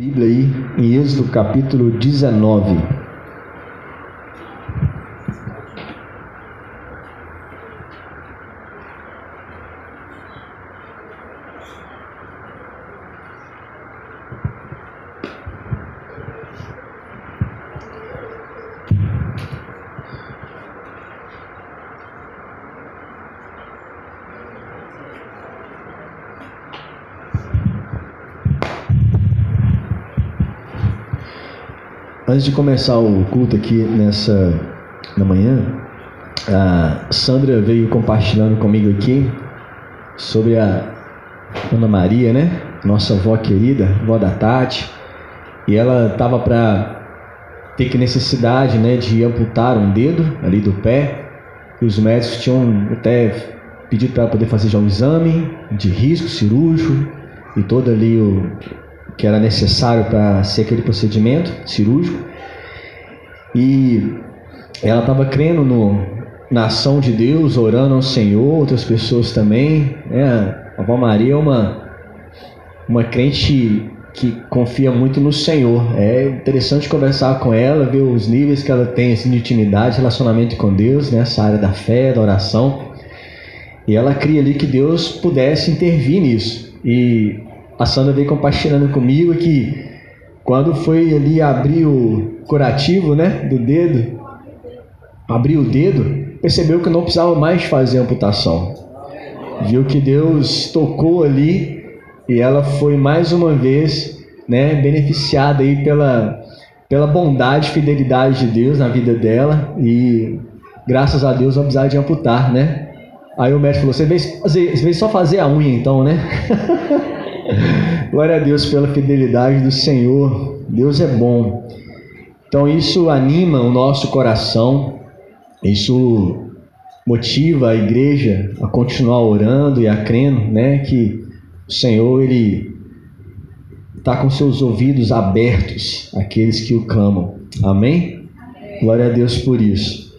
Bíblia aí em Êxodo capítulo 19. Antes de começar o culto aqui nessa na manhã, a Sandra veio compartilhando comigo aqui sobre a Ana Maria, né? Nossa avó querida, avó da Tati. E ela estava para ter que necessidade, né, de amputar um dedo ali do pé. E os médicos tinham até pedido para poder fazer já um exame de risco cirúrgico e todo ali o que era necessário para ser aquele procedimento cirúrgico. E ela estava crendo no, na ação de Deus, orando ao Senhor, outras pessoas também. Né? A avó Maria é uma, uma crente que confia muito no Senhor. É interessante conversar com ela, ver os níveis que ela tem assim, de intimidade, relacionamento com Deus, nessa né? área da fé, da oração. E ela cria ali que Deus pudesse intervir nisso. E a Sandra veio compartilhando comigo que quando foi ali abrir o curativo, né, do dedo, abriu o dedo, percebeu que não precisava mais fazer amputação. Viu que Deus tocou ali e ela foi mais uma vez, né, beneficiada aí pela pela bondade fidelidade de Deus na vida dela e graças a Deus não precisava de amputar, né? Aí o médico falou: "Você veio, fazer, você veio só fazer a unha então, né?" Glória a Deus pela fidelidade do Senhor. Deus é bom. Então isso anima o nosso coração. Isso motiva a igreja a continuar orando e a crendo, né, que o Senhor ele está com seus ouvidos abertos àqueles que o clamam. Amém? Glória a Deus por isso.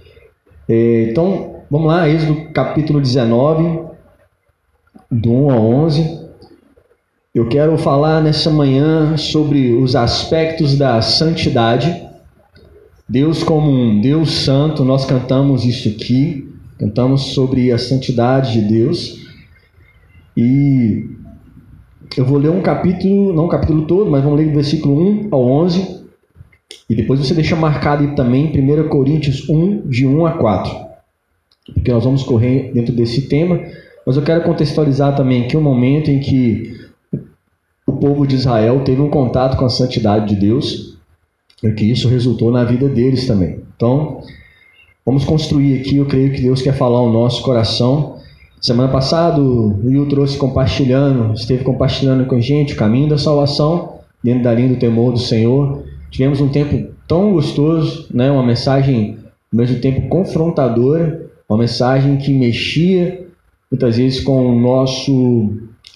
É, então, vamos lá, Êxodo capítulo 19, do 1 a 11. Eu quero falar nessa manhã sobre os aspectos da santidade. Deus como um Deus santo, nós cantamos isso aqui, cantamos sobre a santidade de Deus. E eu vou ler um capítulo, não o capítulo todo, mas vamos ler do versículo 1 ao 11. E depois você deixa marcado aí também 1 Coríntios 1, de 1 a 4. Porque nós vamos correr dentro desse tema. Mas eu quero contextualizar também aqui um momento em que o povo de Israel teve um contato com a santidade de Deus e que isso resultou na vida deles também. Então, vamos construir aqui, eu creio que Deus quer falar ao nosso coração. Semana passada, o Will trouxe compartilhando, esteve compartilhando com a gente o caminho da salvação, dentro da linha do temor do Senhor. Tivemos um tempo tão gostoso, né? uma mensagem, ao mesmo tempo, confrontadora, uma mensagem que mexia muitas vezes com o nosso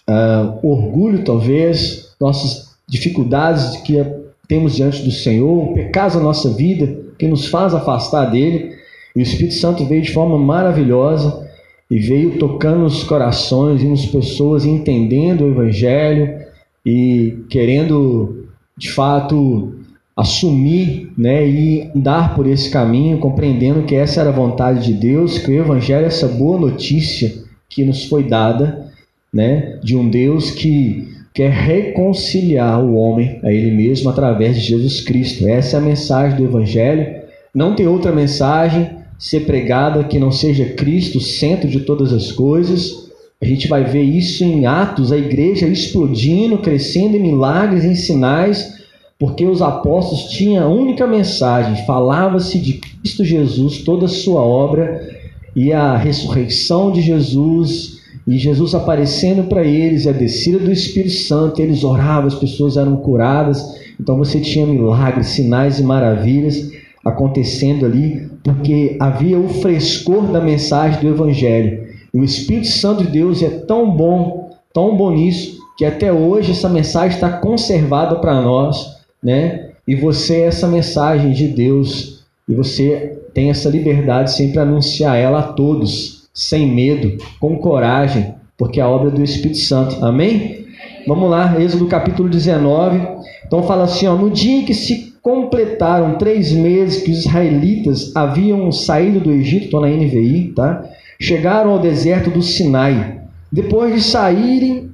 uh, orgulho, talvez, nossas dificuldades que temos diante do Senhor, pecados da nossa vida que nos faz afastar dele. E o Espírito Santo veio de forma maravilhosa e veio tocando nos corações e nas pessoas, entendendo o Evangelho e querendo, de fato, assumir né, e andar por esse caminho, compreendendo que essa era a vontade de Deus, que o Evangelho é essa boa notícia que nos foi dada né, de um Deus que quer reconciliar o homem a ele mesmo através de Jesus Cristo. Essa é a mensagem do Evangelho. Não tem outra mensagem ser pregada que não seja Cristo, centro de todas as coisas. A gente vai ver isso em Atos, a igreja explodindo, crescendo em milagres, em sinais, porque os apóstolos tinham a única mensagem: falava-se de Cristo Jesus, toda a sua obra e a ressurreição de Jesus e Jesus aparecendo para eles, a descida do Espírito Santo, eles oravam, as pessoas eram curadas. Então você tinha milagres, sinais e maravilhas acontecendo ali, porque havia o frescor da mensagem do Evangelho. E o Espírito Santo de Deus é tão bom, tão bom nisso, que até hoje essa mensagem está conservada para nós, né? E você é essa mensagem de Deus, e você tem essa liberdade sempre anunciar ela a todos sem medo, com coragem, porque é a obra do Espírito Santo. Amém? Vamos lá, Êxodo capítulo 19, Então fala assim, ó, no dia em que se completaram três meses que os israelitas haviam saído do Egito, estou na NVI, tá? Chegaram ao deserto do Sinai. Depois de saírem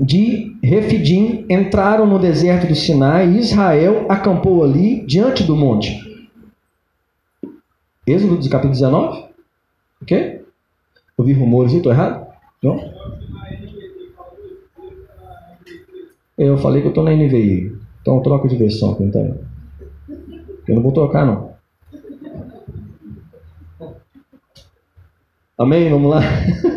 de Refidim, entraram no deserto do Sinai e Israel acampou ali diante do monte. Êxodo capítulo 19? O quê? Ouvi rumores, estou errado? Não? Eu falei que eu estou na NVI. Então troca de versão aqui, então. Eu não vou trocar, não. Amém? Vamos lá?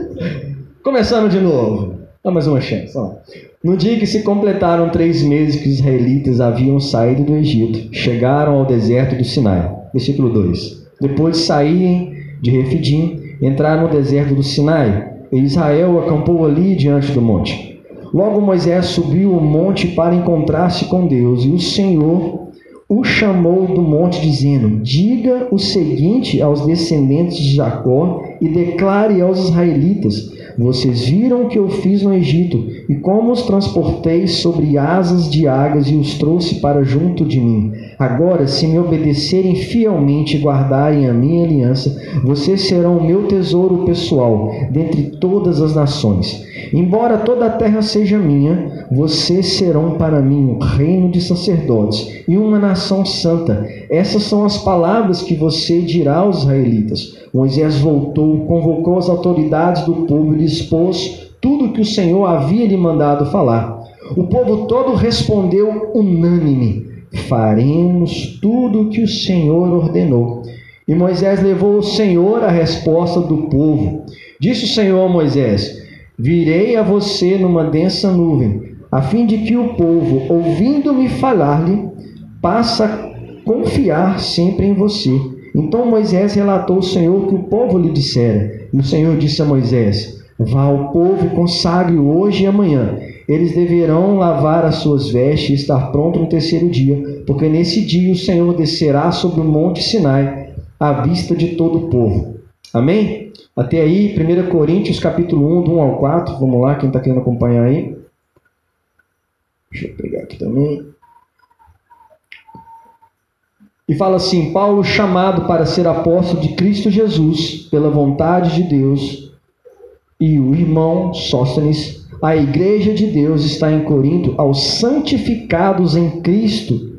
Começando de novo. Dá mais uma chance. Ó. No dia que se completaram três meses que os israelitas haviam saído do Egito, chegaram ao deserto do Sinai. Versículo 2. Depois de saírem de Refidim, entraram no deserto do Sinai, e Israel acampou ali diante do monte. Logo Moisés subiu o monte para encontrar-se com Deus, e o Senhor o chamou do monte, dizendo: Diga o seguinte aos descendentes de Jacó e declare aos israelitas: Vocês viram o que eu fiz no Egito e como os transportei sobre asas de águias e os trouxe para junto de mim. Agora, se me obedecerem fielmente e guardarem a minha aliança, vocês serão o meu tesouro pessoal dentre todas as nações. Embora toda a terra seja minha, vocês serão para mim um reino de sacerdotes e uma nação santa. Essas são as palavras que você dirá aos israelitas. Moisés voltou, convocou as autoridades do povo e expôs tudo o que o Senhor havia lhe mandado falar. O povo todo respondeu unânime: Faremos tudo o que o Senhor ordenou. E Moisés levou ao Senhor a resposta do povo. Disse o Senhor a Moisés: Virei a você numa densa nuvem, a fim de que o povo, ouvindo-me falar-lhe, passe a confiar sempre em você. Então Moisés relatou ao Senhor que o povo lhe dissera. E o Senhor disse a Moisés: Vá ao povo e consagre hoje e amanhã. Eles deverão lavar as suas vestes e estar pronto no terceiro dia, porque nesse dia o Senhor descerá sobre o monte Sinai, à vista de todo o povo. Amém? Até aí, 1 Coríntios capítulo 1, do 1 ao 4. Vamos lá, quem está querendo acompanhar aí. Deixa eu pegar aqui também. E fala assim: Paulo, chamado para ser apóstolo de Cristo Jesus, pela vontade de Deus, e o irmão Sóstenes, a igreja de Deus está em Corinto, aos santificados em Cristo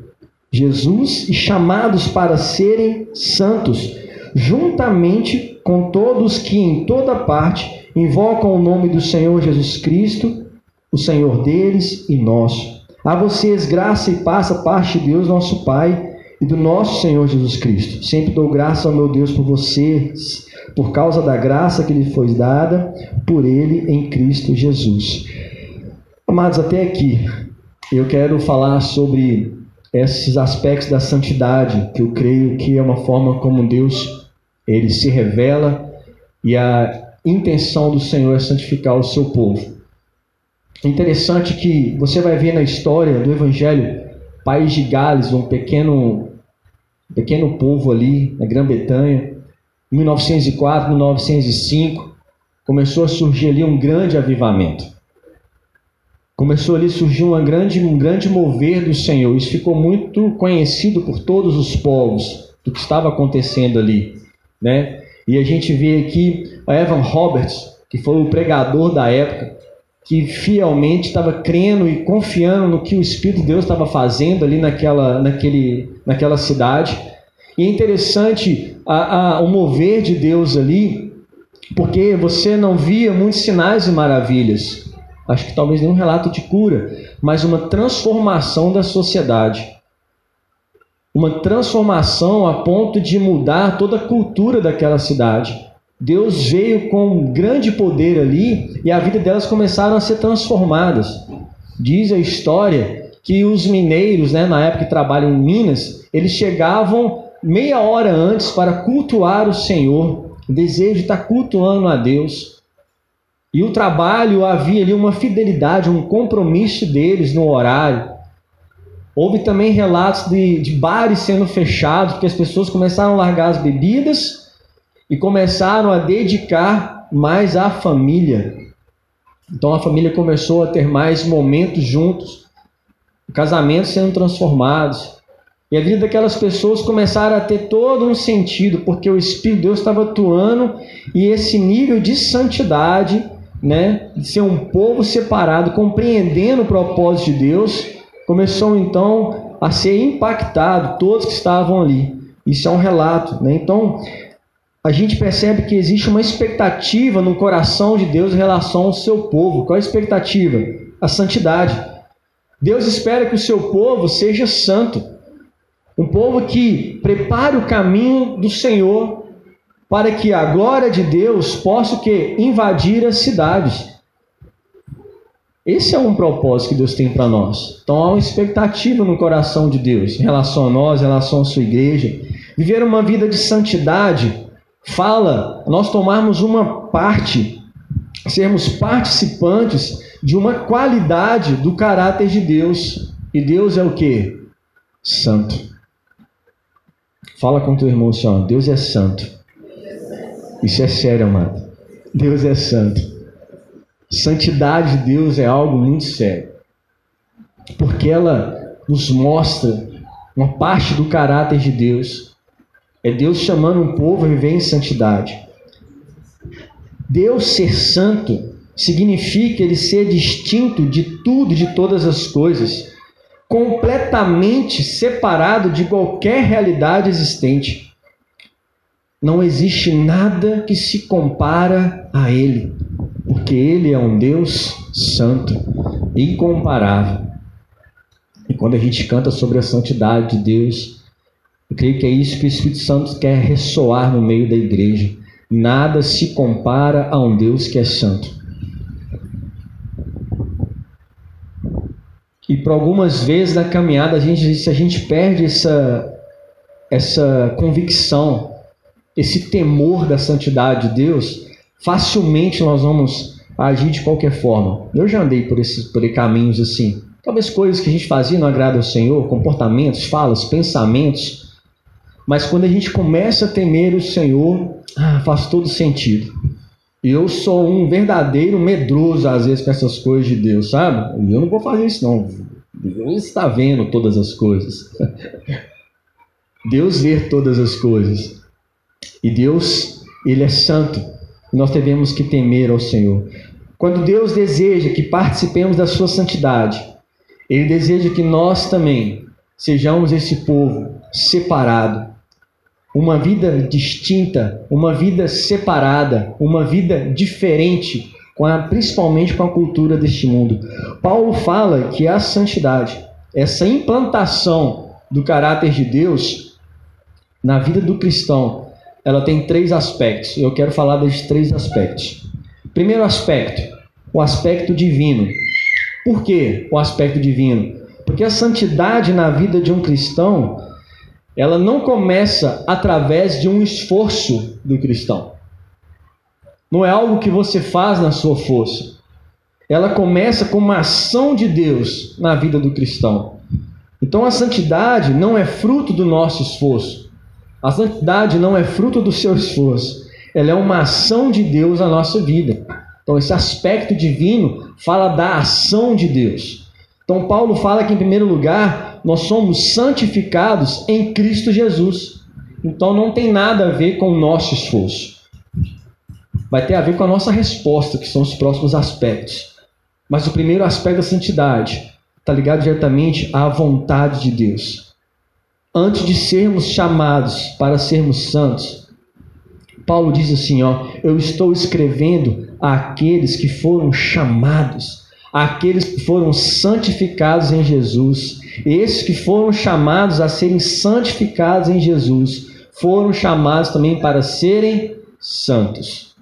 Jesus e chamados para serem santos, juntamente com todos que em toda parte invocam o nome do Senhor Jesus Cristo, o Senhor deles e nosso. A vocês graça e paz a parte de Deus, nosso Pai, e do nosso Senhor Jesus Cristo. Sempre dou graça ao meu Deus por vocês, por causa da graça que lhe foi dada por ele em Cristo Jesus. Amados, até aqui eu quero falar sobre esses aspectos da santidade, que eu creio que é uma forma como Deus ele se revela e a intenção do Senhor é santificar o seu povo. Interessante que você vai ver na história do Evangelho, país de Gales, um pequeno, pequeno povo ali na Grã-Bretanha, em 1904, 1905, começou a surgir ali um grande avivamento. Começou ali a surgir uma grande, um grande mover do Senhor. Isso ficou muito conhecido por todos os povos do que estava acontecendo ali né? E a gente vê aqui a Evan Roberts, que foi o pregador da época, que fielmente estava crendo e confiando no que o Espírito de Deus estava fazendo ali naquela, naquele, naquela cidade. E é interessante a, a, o mover de Deus ali, porque você não via muitos sinais e maravilhas. Acho que talvez nenhum relato de cura, mas uma transformação da sociedade uma transformação a ponto de mudar toda a cultura daquela cidade. Deus veio com grande poder ali e a vida delas começaram a ser transformadas. Diz a história que os mineiros, né, na época que trabalham em Minas, eles chegavam meia hora antes para cultuar o Senhor, o desejo de estar cultuando a Deus. E o trabalho havia ali uma fidelidade, um compromisso deles no horário. Houve também relatos de, de bares sendo fechados, porque as pessoas começaram a largar as bebidas e começaram a dedicar mais à família. Então a família começou a ter mais momentos juntos. casamentos sendo transformados. E a vida daquelas pessoas começaram a ter todo um sentido, porque o Espírito de Deus estava atuando e esse nível de santidade, né, de ser um povo separado, compreendendo o propósito de Deus, começou então a ser impactado, todos que estavam ali. Isso é um relato. Né? Então, a gente percebe que existe uma expectativa no coração de Deus em relação ao seu povo. Qual é a expectativa? A santidade. Deus espera que o seu povo seja santo. Um povo que prepare o caminho do Senhor para que a glória de Deus possa que invadir as cidades. Esse é um propósito que Deus tem para nós. Então há uma expectativa no coração de Deus em relação a nós, em relação à sua igreja. Viver uma vida de santidade fala nós tomarmos uma parte, sermos participantes de uma qualidade do caráter de Deus. E Deus é o que? Santo. Fala com teu irmão assim, Deus é santo. Isso é sério, amado. Deus é santo. Santidade de Deus é algo muito sério. Porque ela nos mostra uma parte do caráter de Deus é Deus chamando um povo a viver em santidade. Deus ser santo significa ele ser distinto de tudo, de todas as coisas, completamente separado de qualquer realidade existente. Não existe nada que se compara a ele, porque ele é um Deus santo, incomparável. E quando a gente canta sobre a santidade de Deus, eu creio que é isso que o Espírito Santo quer ressoar no meio da igreja. Nada se compara a um Deus que é santo. E por algumas vezes na caminhada, a gente, se a gente perde essa, essa convicção, esse temor da santidade de Deus, facilmente nós vamos agir de qualquer forma. Eu já andei por esses por caminhos assim. Talvez coisas que a gente fazia não agrada ao Senhor, comportamentos, falas, pensamentos mas quando a gente começa a temer o Senhor, ah, faz todo sentido. Eu sou um verdadeiro medroso, às vezes, com essas coisas de Deus, sabe? Eu não vou fazer isso, não. Deus está vendo todas as coisas. Deus vê todas as coisas. E Deus, Ele é santo. Nós devemos que temer ao Senhor. Quando Deus deseja que participemos da sua santidade, Ele deseja que nós também sejamos esse povo separado, uma vida distinta, uma vida separada, uma vida diferente, com a, principalmente com a cultura deste mundo. Paulo fala que a santidade, essa implantação do caráter de Deus na vida do cristão, ela tem três aspectos. Eu quero falar desses três aspectos. Primeiro aspecto, o aspecto divino. Por que o aspecto divino? Porque a santidade na vida de um cristão ela não começa através de um esforço do cristão. Não é algo que você faz na sua força. Ela começa com uma ação de Deus na vida do cristão. Então a santidade não é fruto do nosso esforço. A santidade não é fruto do seu esforço. Ela é uma ação de Deus na nossa vida. Então esse aspecto divino fala da ação de Deus. Então Paulo fala que em primeiro lugar nós somos santificados em Cristo Jesus. Então não tem nada a ver com o nosso esforço. Vai ter a ver com a nossa resposta, que são os próximos aspectos. Mas o primeiro aspecto da santidade está ligado diretamente à vontade de Deus. Antes de sermos chamados para sermos santos, Paulo diz assim: ó, eu estou escrevendo àqueles que foram chamados, àqueles que foram santificados em Jesus esses que foram chamados a serem santificados em Jesus foram chamados também para serem santos.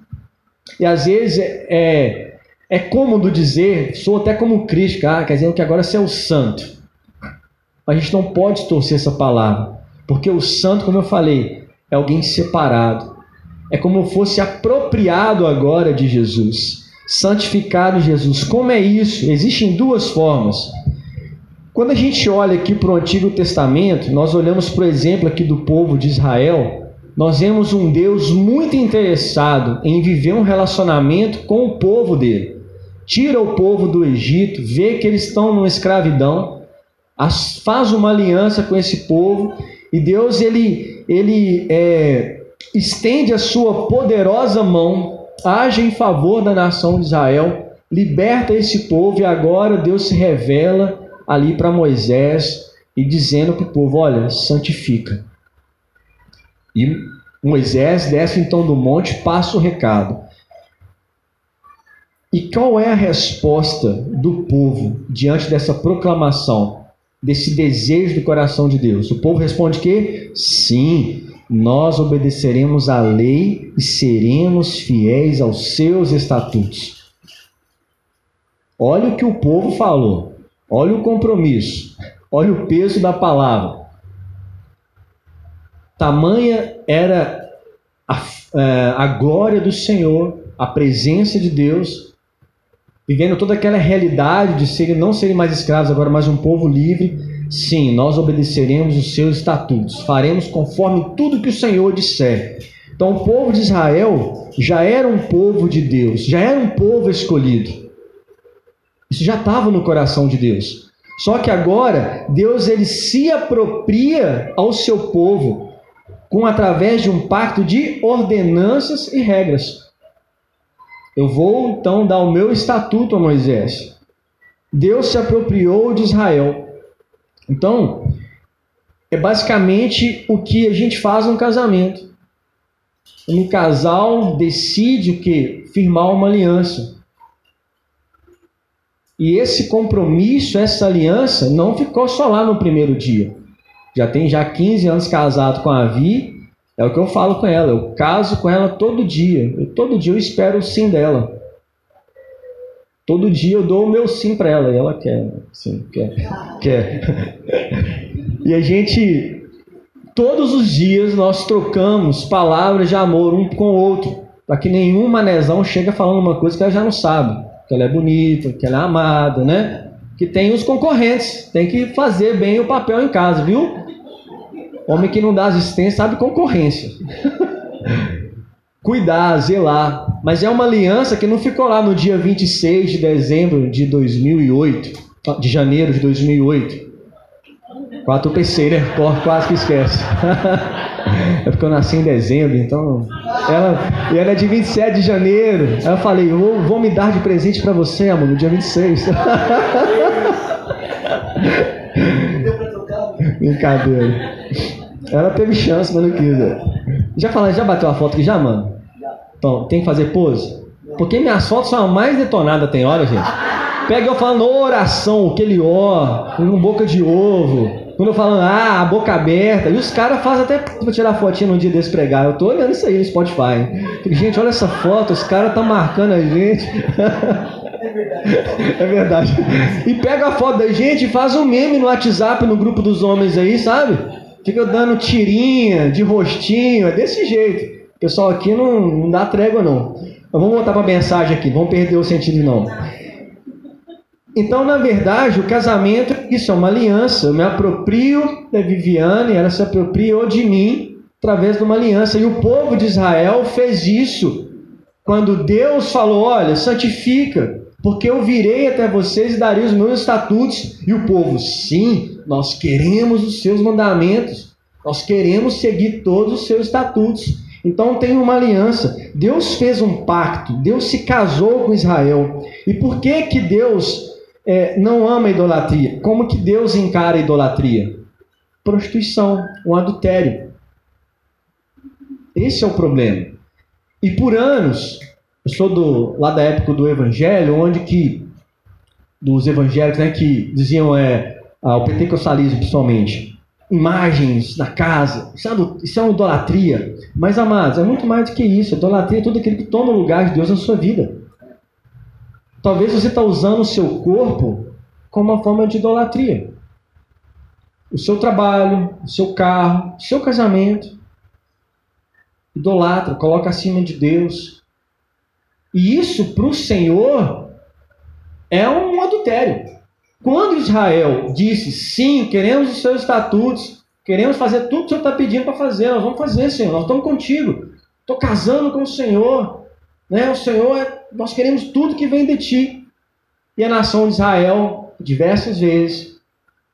E às vezes é, é, é cômodo dizer, sou até como Cristo, ah, quer dizer que agora você é o santo. A gente não pode torcer essa palavra, porque o santo, como eu falei, é alguém separado. É como fosse apropriado agora de Jesus, santificado Jesus. Como é isso? Existem duas formas. Quando a gente olha aqui para o Antigo Testamento, nós olhamos, por exemplo, aqui do povo de Israel, nós vemos um Deus muito interessado em viver um relacionamento com o povo dele. Tira o povo do Egito, vê que eles estão numa escravidão, faz uma aliança com esse povo e Deus ele, ele é, estende a sua poderosa mão, age em favor da nação de Israel, liberta esse povo e agora Deus se revela ali para Moisés e dizendo para o povo: olha, santifica. E Moisés desce então do monte, passa o recado. E qual é a resposta do povo diante dessa proclamação, desse desejo do coração de Deus? O povo responde que sim, nós obedeceremos à lei e seremos fiéis aos seus estatutos. Olha o que o povo falou, olha o compromisso, olha o peso da palavra. Tamanha era a, é, a glória do Senhor, a presença de Deus, vivendo toda aquela realidade de serem, não serem mais escravos agora, mas um povo livre, sim, nós obedeceremos os seus estatutos, faremos conforme tudo que o Senhor disser. Então, o povo de Israel já era um povo de Deus, já era um povo escolhido. Isso já estava no coração de Deus. Só que agora Deus ele se apropria ao seu povo com através de um pacto de ordenanças e regras. Eu vou então dar o meu estatuto a Moisés. Deus se apropriou de Israel. Então, é basicamente o que a gente faz no casamento. Um casal decide o que? Firmar uma aliança. E esse compromisso, essa aliança, não ficou só lá no primeiro dia. Já tem já 15 anos casado com a Vi é o que eu falo com ela. Eu caso com ela todo dia. Eu, todo dia eu espero o sim dela. Todo dia eu dou o meu sim para ela e ela quer, sim, quer, quer. E a gente, todos os dias nós trocamos palavras de amor um com o outro, para que nenhum manezão chegue falando uma coisa que ela já não sabe, que ela é bonita, que ela é amada, né? Que tem os concorrentes, tem que fazer bem o papel em casa, viu? Homem que não dá assistência sabe concorrência. Cuidar, zelar. Mas é uma aliança que não ficou lá no dia 26 de dezembro de 2008, de janeiro de 2008. Quatro PC, né? Quase que esquece. é porque eu nasci em dezembro, então. Ela, e ela é de 27 de janeiro. Aí eu falei, vou, vou me dar de presente para você, amor, no dia 26. Brincadeira. Ela teve chance, mas não quis. Já falou, já bateu a foto aqui já, mano? Então, tem que fazer pose? Porque minhas fotos são as mais detonadas, tem hora, gente. Pega eu falando oração, aquele ó, com boca de ovo. Quando eu ah, a boca aberta. E os caras fazem até pra tirar fotinha num dia desse pregar. Eu tô olhando isso aí no Spotify. gente, olha essa foto, os caras estão marcando a gente. É verdade. E pega a foto da gente e faz um meme no WhatsApp, no grupo dos homens aí, sabe? Fica dando tirinha de rostinho, é desse jeito. O pessoal aqui não, não dá trégua, não. Mas vamos voltar para a mensagem aqui, vamos perder o sentido, não. Então, na verdade, o casamento, isso é uma aliança. Eu me aproprio da Viviane, ela se apropriou de mim através de uma aliança. E o povo de Israel fez isso quando Deus falou: Olha, santifica, porque eu virei até vocês e darei os meus estatutos. E o povo, sim, nós queremos os seus mandamentos, nós queremos seguir todos os seus estatutos. Então tem uma aliança. Deus fez um pacto, Deus se casou com Israel. E por que que Deus é, não ama a idolatria? Como que Deus encara a idolatria? Prostituição, um adultério. Esse é o problema. E por anos eu sou do, lá da época do Evangelho, onde que dos evangélicos né, que diziam é, ah, o pentecostalismo principalmente, imagens na casa, isso é, isso é uma idolatria. Mas, amados, é muito mais do que isso. Idolatria é tudo aquilo que toma o lugar de Deus na sua vida. Talvez você está usando o seu corpo como uma forma de idolatria. O seu trabalho, o seu carro, o seu casamento. Idolatra, coloca acima de Deus. E isso para o Senhor é um adultério. Quando Israel disse sim, queremos os seus estatutos, queremos fazer tudo que o Senhor está pedindo para fazer, nós vamos fazer, Senhor, nós estamos contigo. Estou casando com o Senhor. Né? O Senhor, é, nós queremos tudo que vem de ti. E a nação de Israel, diversas vezes,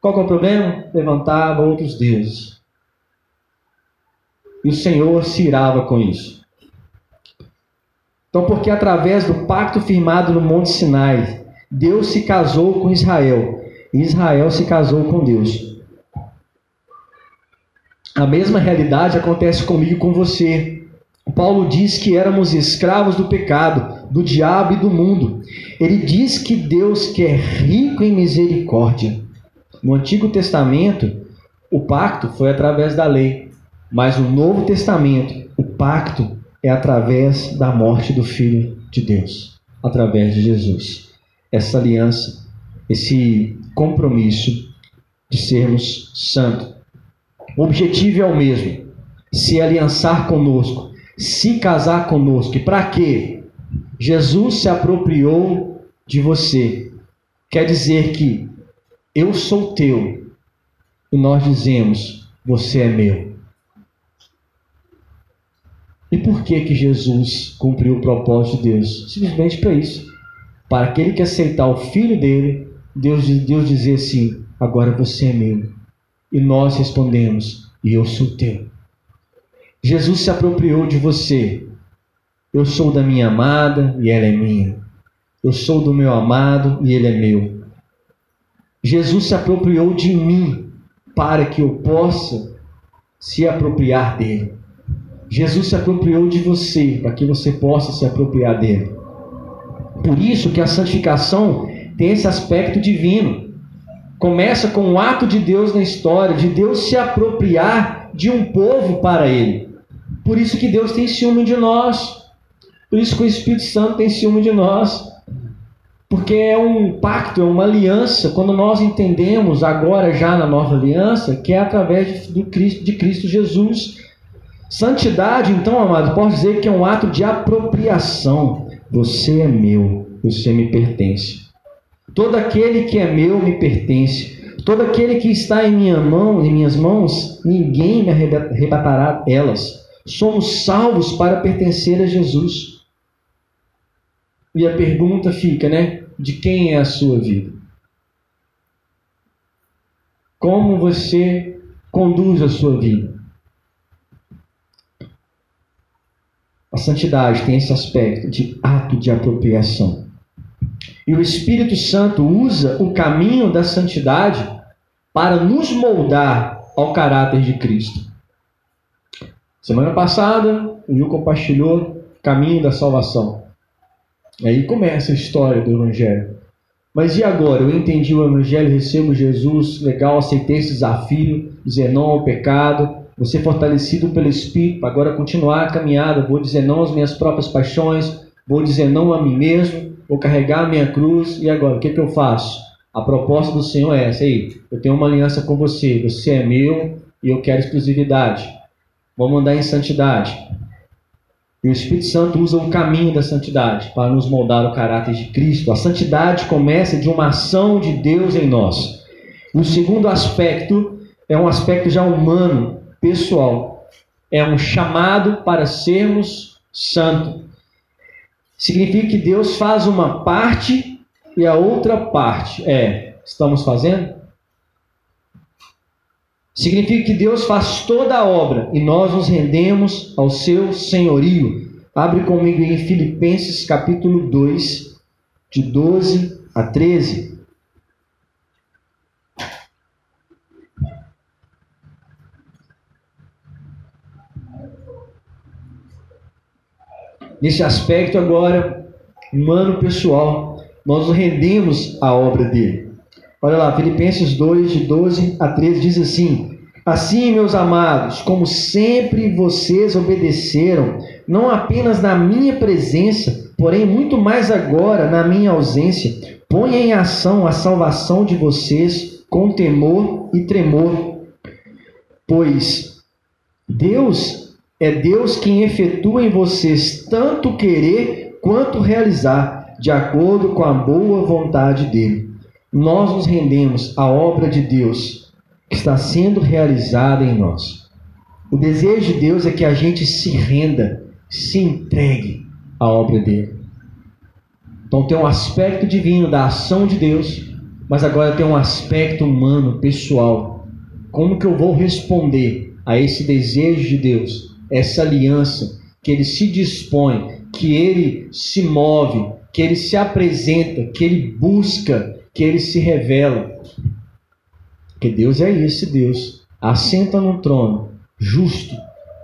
Qual é o problema? Levantava outros deuses. E o Senhor se irava com isso. Então, porque através do pacto firmado no Monte Sinai, Deus se casou com Israel, e Israel se casou com Deus. A mesma realidade acontece comigo e com você. Paulo diz que éramos escravos do pecado, do diabo e do mundo. Ele diz que Deus que é rico em misericórdia. No Antigo Testamento, o pacto foi através da lei, mas no Novo Testamento, o pacto é através da morte do Filho de Deus, através de Jesus. Essa aliança, esse compromisso de sermos santos. O objetivo é o mesmo: se aliançar conosco, se casar conosco. E para quê? Jesus se apropriou de você. Quer dizer que eu sou teu e nós dizemos você é meu. E por que que Jesus cumpriu o propósito de Deus? Simplesmente para isso. Para aquele que aceitar o filho dele, Deus, Deus dizer assim: agora você é meu. E nós respondemos: e eu sou teu. Jesus se apropriou de você. Eu sou da minha amada e ela é minha. Eu sou do meu amado e ele é meu. Jesus se apropriou de mim para que eu possa se apropriar dele. Jesus se apropriou de você para que você possa se apropriar dele. Por isso que a santificação tem esse aspecto divino. Começa com um ato de Deus na história, de Deus se apropriar de um povo para ele. Por isso que Deus tem ciúme de nós. Por isso que o Espírito Santo tem ciúme de nós. Porque é um pacto, é uma aliança. Quando nós entendemos agora já na nova aliança, que é através de Cristo, de Cristo Jesus. Santidade, então, amado, posso dizer que é um ato de apropriação. Você é meu, você me pertence. Todo aquele que é meu me pertence. Todo aquele que está em minha mão, em minhas mãos, ninguém me arrebatará elas somos salvos para pertencer a Jesus. E a pergunta fica, né? De quem é a sua vida? Como você conduz a sua vida? A santidade tem esse aspecto de ato de apropriação. E o Espírito Santo usa o caminho da santidade para nos moldar ao caráter de Cristo. Semana passada, o Gil compartilhou caminho da salvação. Aí começa a história do Evangelho. Mas e agora? Eu entendi o Evangelho, recebo Jesus, legal, aceitei esse desafio, dizer não ao pecado, vou ser fortalecido pelo Espírito, agora continuar a caminhada, vou dizer não às minhas próprias paixões, vou dizer não a mim mesmo, vou carregar a minha cruz, e agora, o que, que eu faço? A proposta do Senhor é essa aí, eu tenho uma aliança com você, você é meu e eu quero exclusividade. Vamos andar em santidade. E o Espírito Santo usa o caminho da santidade para nos moldar o caráter de Cristo. A santidade começa de uma ação de Deus em nós. O segundo aspecto é um aspecto já humano, pessoal. É um chamado para sermos santos. Significa que Deus faz uma parte e a outra parte é: estamos fazendo? Significa que Deus faz toda a obra e nós nos rendemos ao seu senhorio. Abre comigo em Filipenses capítulo 2, de 12 a 13. Nesse aspecto agora, humano pessoal, nós nos rendemos à obra dele. Olha lá, Filipenses 2, de 12 a 13 diz assim: Assim, meus amados, como sempre vocês obedeceram, não apenas na minha presença, porém muito mais agora na minha ausência, ponha em ação a salvação de vocês com temor e tremor. Pois Deus é Deus quem efetua em vocês tanto querer quanto realizar, de acordo com a boa vontade dele nós nos rendemos à obra de Deus que está sendo realizada em nós. O desejo de Deus é que a gente se renda, se entregue à obra dele. Então tem um aspecto divino da ação de Deus mas agora tem um aspecto humano, pessoal. Como que eu vou responder a esse desejo de Deus, essa aliança que ele se dispõe, que ele se move, que ele se apresenta, que ele busca, que ele se revela? Porque Deus é esse Deus, assenta no trono, justo,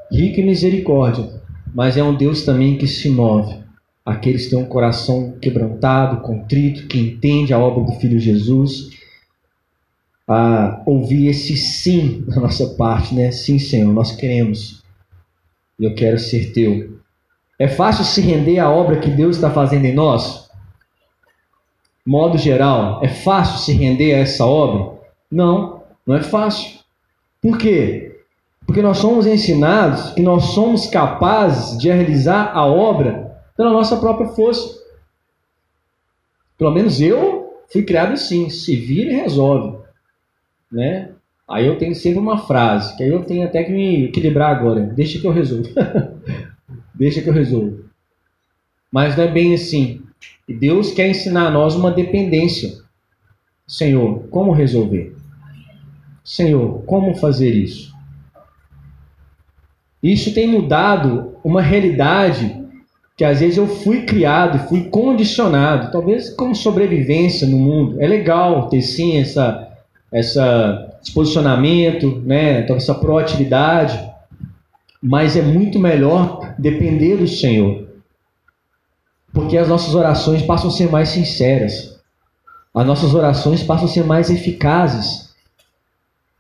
rico em misericórdia, mas é um Deus também que se move. Aqueles que têm um coração quebrantado, contrito, que entende a obra do Filho Jesus, a ouvir esse sim da nossa parte, né? Sim, Senhor, nós queremos. Eu quero ser teu. É fácil se render à obra que Deus está fazendo em nós? Modo geral, é fácil se render a essa obra? Não, não é fácil. Por quê? Porque nós somos ensinados que nós somos capazes de realizar a obra pela nossa própria força. Pelo menos eu fui criado assim, se vira e resolve, né? Aí eu tenho sempre uma frase, que aí eu tenho até que me equilibrar agora. Deixa que eu resolvo. Deixa que eu resolvo. Mas não é bem assim. E Deus quer ensinar a nós uma dependência. Senhor, como resolver? Senhor, como fazer isso? Isso tem mudado uma realidade que às vezes eu fui criado, fui condicionado, talvez como sobrevivência no mundo. É legal ter sim essa, essa esse posicionamento, né, então essa proatividade, mas é muito melhor depender do Senhor. Porque as nossas orações passam a ser mais sinceras. As nossas orações passam a ser mais eficazes.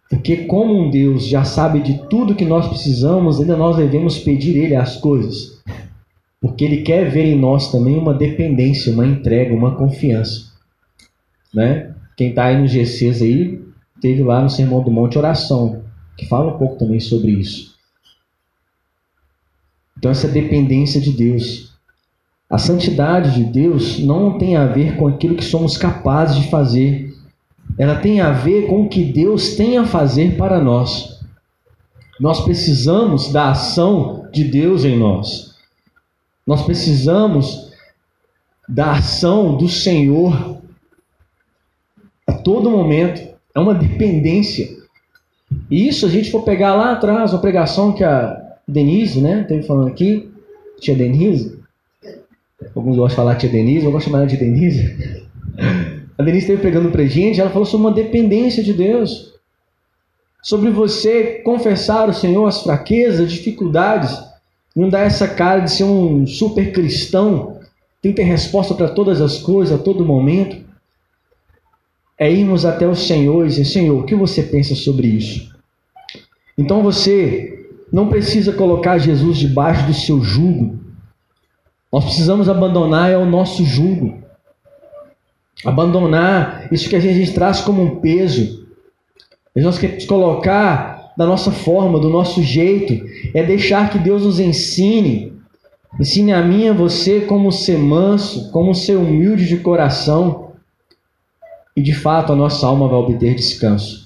Porque, como um Deus já sabe de tudo que nós precisamos, ainda nós devemos pedir Ele as coisas. Porque Ele quer ver em nós também uma dependência, uma entrega, uma confiança. Né? Quem está aí no GCs aí, teve lá no Sermão do Monte oração, que fala um pouco também sobre isso. Então, essa dependência de Deus. A santidade de Deus não tem a ver com aquilo que somos capazes de fazer ela tem a ver com o que Deus tem a fazer para nós. Nós precisamos da ação de Deus em nós. Nós precisamos da ação do Senhor a todo momento. É uma dependência. E isso a gente for pegar lá atrás, uma pregação que a Denise, né, teve falando aqui, tia Denise. Alguns gostam de falar tia Denise, eu gosto de chamar de Denise. A Denise esteve pregando para gente, ela falou sobre uma dependência de Deus. Sobre você confessar ao Senhor as fraquezas, dificuldades, não dar essa cara de ser um super cristão, tem que ter resposta para todas as coisas, a todo momento. É irmos até o Senhor e dizer: Senhor, o que você pensa sobre isso? Então você não precisa colocar Jesus debaixo do seu jugo. Nós precisamos abandonar é o nosso jugo. Abandonar isso que a gente traz como um peso. Nós queremos colocar da nossa forma, do nosso jeito. É deixar que Deus nos ensine. Ensine a mim e a você como ser manso, como ser humilde de coração. E de fato a nossa alma vai obter descanso.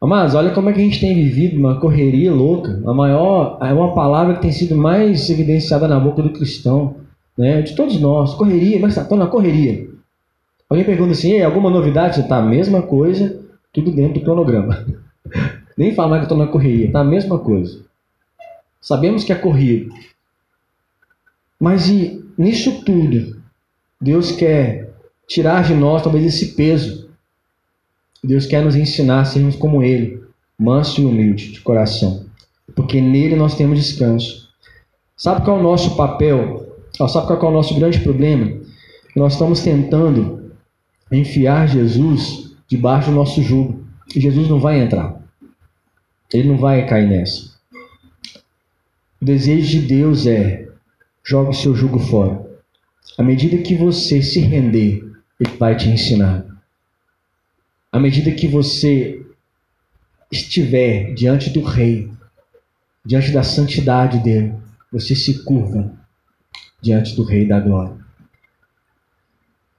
Amados, olha como é que a gente tem vivido uma correria louca. A maior é uma palavra que tem sido mais evidenciada na boca do cristão, né? De todos nós, correria, mas está na correria. Alguém pergunta assim, alguma novidade? Está a mesma coisa, tudo dentro do cronograma. Nem fala mais que estou na correria, está a mesma coisa. Sabemos que é corrido. Mas e nisso tudo, Deus quer tirar de nós talvez esse peso. Deus quer nos ensinar a sermos como Ele, manso e humilde de coração. Porque nele nós temos descanso. Sabe qual é o nosso papel? Sabe qual é o nosso grande problema? Nós estamos tentando enfiar Jesus debaixo do nosso jugo. E Jesus não vai entrar. Ele não vai cair nessa. O desejo de Deus é: jogue o seu jugo fora. À medida que você se render, Ele vai te ensinar. À medida que você estiver diante do Rei, diante da santidade dele, você se curva diante do Rei da Glória.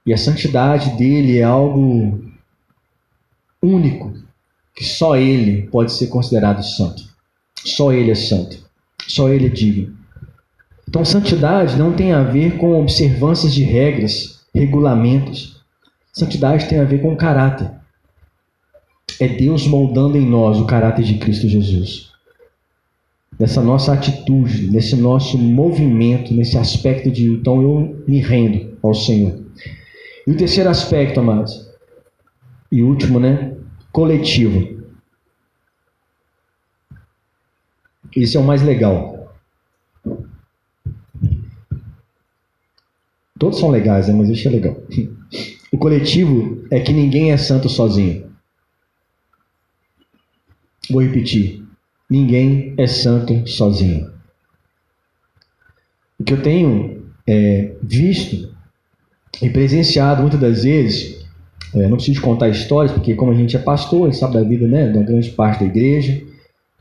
E a santidade dele é algo único, que só ele pode ser considerado santo. Só ele é santo. Só ele é digno. Então, santidade não tem a ver com observâncias de regras, regulamentos. Santidade tem a ver com caráter. É Deus moldando em nós o caráter de Cristo Jesus. Nessa nossa atitude, nesse nosso movimento, nesse aspecto de então eu me rendo ao Senhor. E o terceiro aspecto, amados, e último, né? Coletivo. Isso é o mais legal. Todos são legais, né? mas isso é legal. O coletivo é que ninguém é santo sozinho. Vou repetir. Ninguém é santo sozinho. O que eu tenho é, visto e presenciado muitas das vezes, é, não preciso contar histórias, porque como a gente é pastor, a gente sabe da vida né, da grande parte da igreja,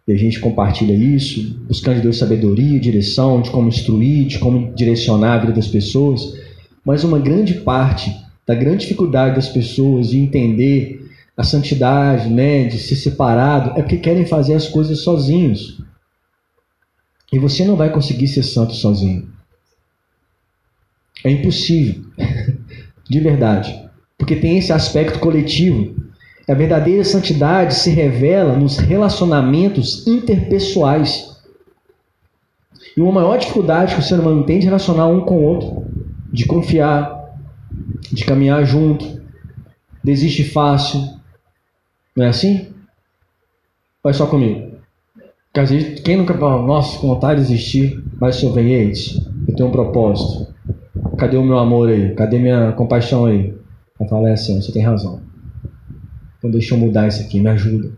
e a gente compartilha isso, buscando de Deus sabedoria, direção, de como instruir, de como direcionar a vida das pessoas. Mas uma grande parte da grande dificuldade das pessoas de entender a santidade, né, de ser separado, é porque querem fazer as coisas sozinhos. E você não vai conseguir ser santo sozinho. É impossível. De verdade. Porque tem esse aspecto coletivo a verdadeira santidade se revela nos relacionamentos interpessoais. E uma maior dificuldade que o ser humano tem de relacionar um com o outro, de confiar, de caminhar junto, desiste fácil. Não é assim? Vai só comigo. Quem nunca fala, nossa, com vontade de desistir, mas eu venho, eu tenho um propósito. Cadê o meu amor aí? Cadê minha compaixão aí? Vai falar é assim, você tem razão. Então deixa eu mudar isso aqui, me ajuda.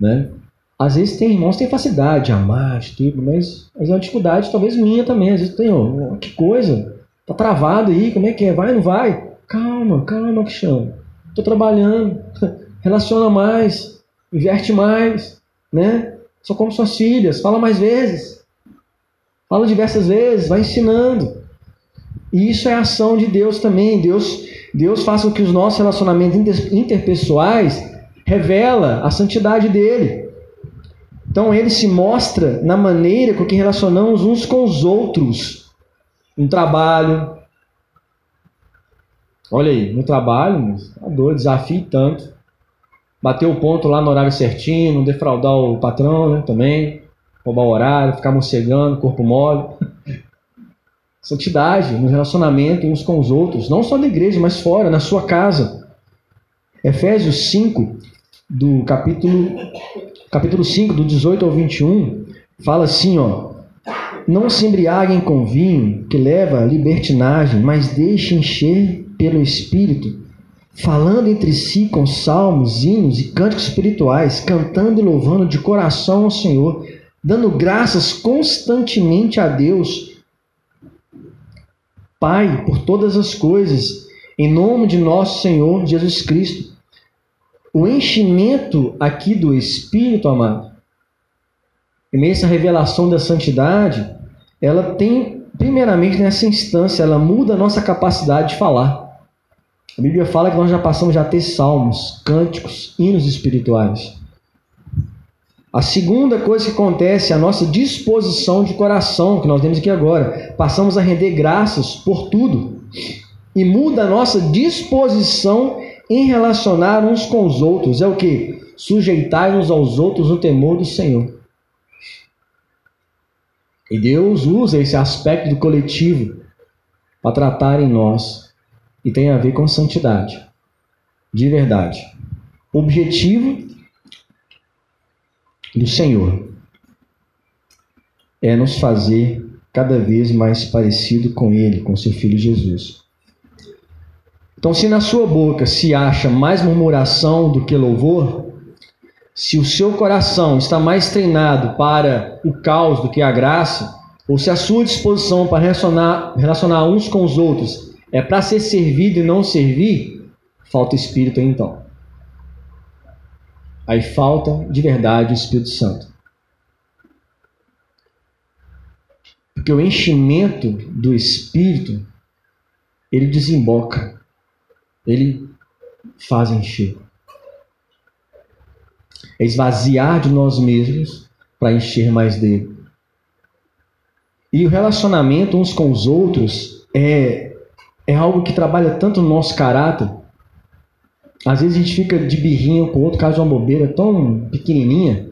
Né? Às vezes tem irmãos que têm facilidade de amar, de tudo, mas, mas é uma dificuldade talvez minha também. Às vezes tem, ó, que coisa, tá travado aí, como é que é? Vai ou não vai? Calma, calma, Cristiano. Tô trabalhando, relaciona mais, inverte mais, né? Só como suas filhas, fala mais vezes. Fala diversas vezes, vai ensinando. E isso é ação de Deus também. Deus Deus faz com que os nossos relacionamentos interpessoais revela a santidade dele. Então ele se mostra na maneira com que relacionamos uns com os outros. No trabalho. Olha aí, no trabalho, a dor, desafio tanto. Bater o ponto lá no horário certinho, não defraudar o patrão né, também. Roubar o horário, ficar morcegando, corpo mole. Santidade no relacionamento uns com os outros, não só na igreja, mas fora, na sua casa. Efésios 5, do capítulo, capítulo 5, do 18 ao 21, fala assim, ó. Não se embriaguem com vinho, que leva à libertinagem, mas deixe encher pelo Espírito, falando entre si com salmos, hinos e cânticos espirituais, cantando e louvando de coração ao Senhor, dando graças constantemente a Deus Pai, por todas as coisas, em nome de nosso Senhor Jesus Cristo. O enchimento aqui do Espírito, amado, e essa revelação da santidade, ela tem, primeiramente nessa instância, ela muda a nossa capacidade de falar. A Bíblia fala que nós já passamos a ter salmos, cânticos, hinos espirituais. A segunda coisa que acontece é a nossa disposição de coração, que nós temos aqui agora. Passamos a render graças por tudo. E muda a nossa disposição em relacionar uns com os outros. É o que? Sujeitar uns aos outros no temor do Senhor. E Deus usa esse aspecto do coletivo para tratar em nós. E tem a ver com santidade. De verdade. Objetivo do Senhor é nos fazer cada vez mais parecido com Ele, com seu Filho Jesus. Então, se na sua boca se acha mais murmuração do que louvor, se o seu coração está mais treinado para o caos do que a graça, ou se a sua disposição para relacionar, relacionar uns com os outros é para ser servido e não servir, falta espírito então. Aí falta de verdade o Espírito Santo. Porque o enchimento do Espírito, ele desemboca, ele faz encher. É esvaziar de nós mesmos para encher mais dele. E o relacionamento uns com os outros é, é algo que trabalha tanto no nosso caráter Às vezes a gente fica de birrinho com outro caso de uma bobeira tão pequenininha.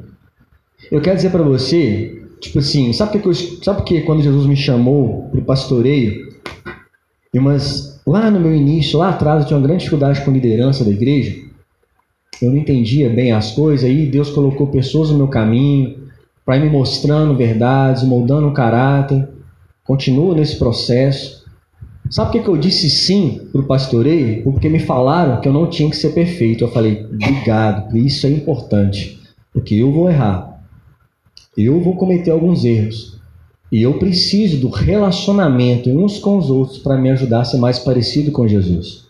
Eu quero dizer para você, tipo assim, sabe que eu, sabe que quando Jesus me chamou para o pastoreio, mas lá no meu início, lá atrás, eu tinha uma grande dificuldade com liderança da igreja. Eu não entendia bem as coisas, aí Deus colocou pessoas no meu caminho para ir me mostrando verdades, moldando o caráter. Continuo nesse processo. Sabe por que eu disse sim para o pastoreio? Porque me falaram que eu não tinha que ser perfeito. Eu falei, obrigado, isso é importante, porque eu vou errar, eu vou cometer alguns erros. E eu preciso do relacionamento uns com os outros para me ajudar a ser mais parecido com Jesus.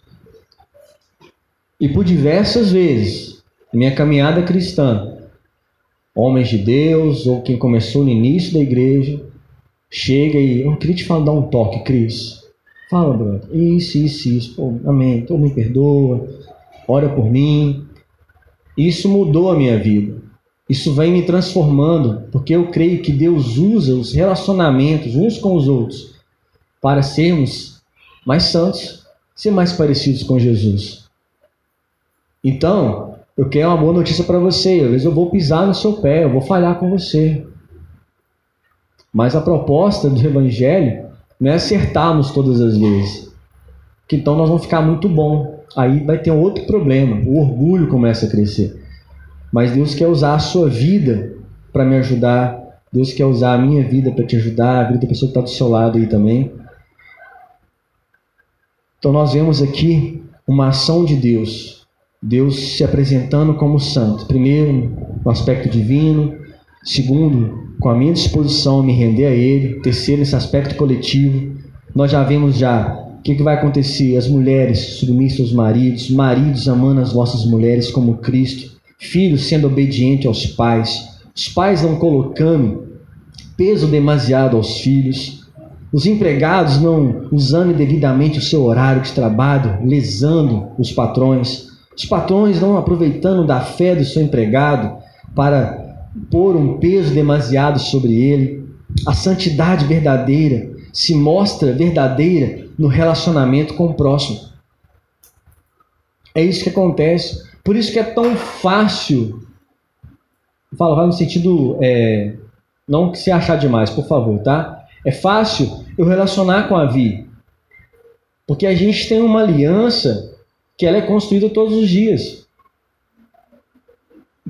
E por diversas vezes, minha caminhada cristã, homens de Deus ou quem começou no início da igreja, chega e eu queria te falar, dar um toque, Cris. Fala, brother. Isso, isso, isso. Pô, amém. Então me perdoa. Ora por mim. Isso mudou a minha vida. Isso vem me transformando, porque eu creio que Deus usa os relacionamentos uns com os outros para sermos mais santos, ser mais parecidos com Jesus. Então, eu quero uma boa notícia para você. Às vezes eu vou pisar no seu pé, eu vou falhar com você. Mas a proposta do Evangelho não é acertarmos todas as vezes. Que então nós vamos ficar muito bom. Aí vai ter outro problema. O orgulho começa a crescer. Mas Deus quer usar a sua vida para me ajudar. Deus quer usar a minha vida para te ajudar, a vida da pessoa que está do seu lado aí também. Então nós vemos aqui uma ação de Deus. Deus se apresentando como santo. Primeiro, no aspecto divino. Segundo, com a minha disposição a me render a Ele. Terceiro, nesse aspecto coletivo, nós já vemos já o que, que vai acontecer. As mulheres submissas aos maridos, maridos amando as vossas mulheres como Cristo, filhos sendo obedientes aos pais, os pais não colocando peso demasiado aos filhos, os empregados não usando devidamente o seu horário de trabalho, lesando os patrões, os patrões não aproveitando da fé do seu empregado para pôr um peso demasiado sobre ele. A santidade verdadeira se mostra verdadeira no relacionamento com o próximo. É isso que acontece. Por isso que é tão fácil. Fala, vai no sentido. É, não que se achar demais, por favor, tá? É fácil eu relacionar com a Vi. Porque a gente tem uma aliança que ela é construída todos os dias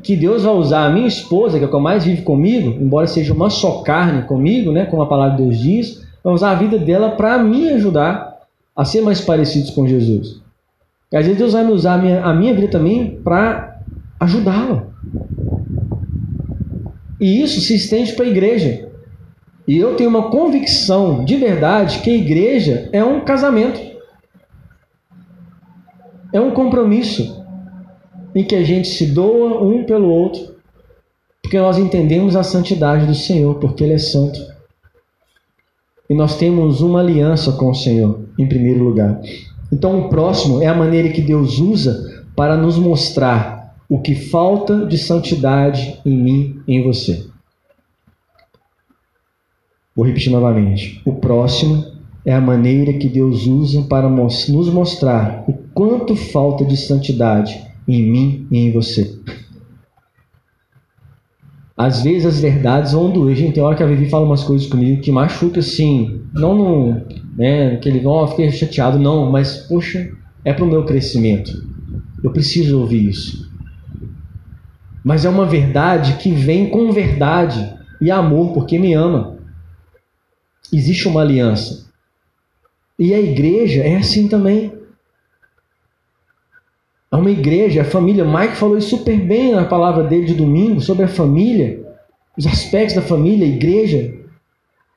que Deus vai usar a minha esposa, que é a que mais vive comigo, embora seja uma só carne comigo, né, como a palavra de Deus diz, vai usar a vida dela para me ajudar a ser mais parecidos com Jesus. E às vezes Deus vai me usar a minha, a minha vida também para ajudá-la. E isso se estende para a igreja. E eu tenho uma convicção de verdade que a igreja é um casamento. É um compromisso em que a gente se doa um pelo outro, porque nós entendemos a santidade do Senhor, porque Ele é santo. E nós temos uma aliança com o Senhor, em primeiro lugar. Então, o próximo é a maneira que Deus usa para nos mostrar o que falta de santidade em mim em você. Vou repetir novamente. O próximo é a maneira que Deus usa para nos mostrar o quanto falta de santidade em mim e em você. Às vezes as verdades vão doer. Gente, tem hora que a Vivi fala umas coisas comigo que machuca assim. Não no. Né, que ele, oh, fiquei chateado, não, mas, poxa, é para o meu crescimento. Eu preciso ouvir isso. Mas é uma verdade que vem com verdade e amor, porque me ama. Existe uma aliança. E a igreja é assim também. É uma igreja, a família. Mike falou isso super bem na palavra dele de domingo sobre a família, os aspectos da família, igreja.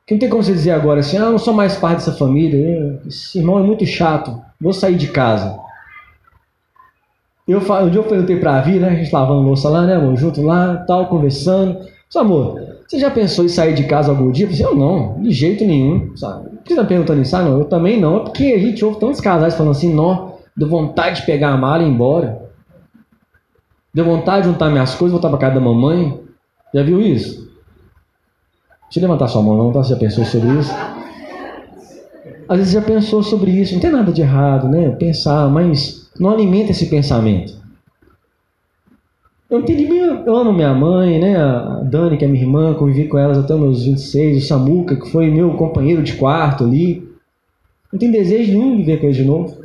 Que não tem como você dizer agora assim, ah, eu não sou mais parte dessa família, esse irmão é muito chato, vou sair de casa. Eu, um dia eu perguntei para a Vi, né, a gente lavando louça lá, né, amor, junto lá, tal, conversando. Mas, amor, você já pensou em sair de casa algum dia? Eu disse, eu não, de jeito nenhum, sabe? Por que você está perguntando isso? Ah, não, eu também não. É porque a gente ouve tantos casais falando assim, não, Deu vontade de pegar a mala e ir embora. Deu vontade de juntar minhas coisas voltar para casa da mamãe. Já viu isso? Deixa eu levantar sua mão, não, tá? Você já pensou sobre isso? Às vezes já pensou sobre isso. Não tem nada de errado, né? Pensar, mas Não alimenta esse pensamento. Eu entendi eu amo minha mãe, né? A Dani, que é minha irmã, convivi com elas até meus 26, o Samuca, que foi meu companheiro de quarto ali. Não tenho desejo nenhum de viver com eles de novo.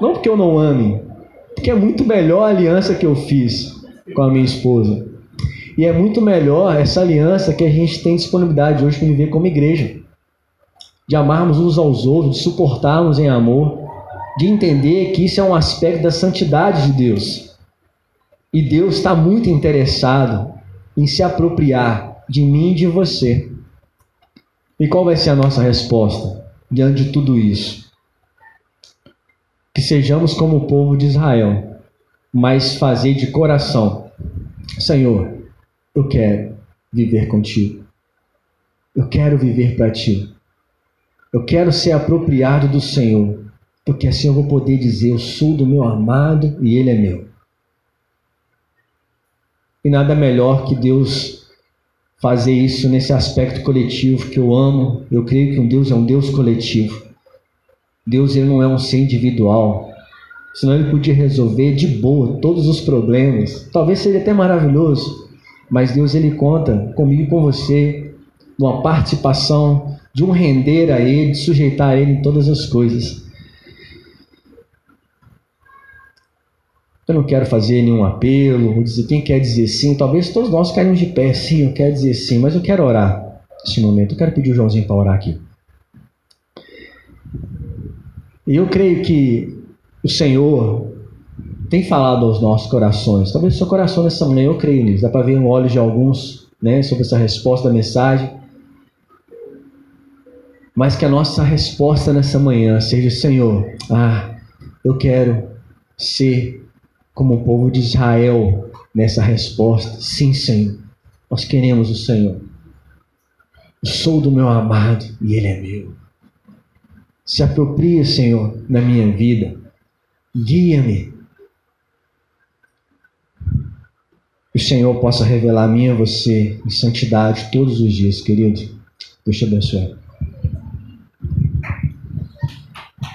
Não porque eu não ame, porque é muito melhor a aliança que eu fiz com a minha esposa. E é muito melhor essa aliança que a gente tem disponibilidade hoje para viver como igreja. De amarmos uns aos outros, de suportarmos em amor, de entender que isso é um aspecto da santidade de Deus. E Deus está muito interessado em se apropriar de mim e de você. E qual vai ser a nossa resposta diante de tudo isso? Que sejamos como o povo de Israel, mas fazer de coração: Senhor, eu quero viver contigo. Eu quero viver para ti. Eu quero ser apropriado do Senhor, porque assim eu vou poder dizer: Eu sou do meu amado e ele é meu. E nada melhor que Deus fazer isso nesse aspecto coletivo que eu amo. Eu creio que um Deus é um Deus coletivo. Deus ele não é um ser individual. Senão ele podia resolver de boa todos os problemas. Talvez seria até maravilhoso. Mas Deus ele conta comigo e com você numa participação de um render a ele, de sujeitar a ele em todas as coisas. Eu não quero fazer nenhum apelo, dizer quem quer dizer sim. Talvez todos nós caímos de pé, sim, eu quero dizer sim, mas eu quero orar nesse momento. Eu quero pedir o Joãozinho para orar aqui. E eu creio que o Senhor tem falado aos nossos corações. Talvez seu coração nessa manhã, eu creio nisso. Dá para ver no olhos de alguns né, sobre essa resposta da mensagem. Mas que a nossa resposta nessa manhã seja: Senhor, ah, eu quero ser como o povo de Israel nessa resposta. Sim, Senhor, nós queremos o Senhor. Eu sou do meu amado e Ele é meu. Se apropria, Senhor, na minha vida. Guia-me. Que o Senhor possa revelar a mim a você em santidade todos os dias, querido. Deus te abençoe.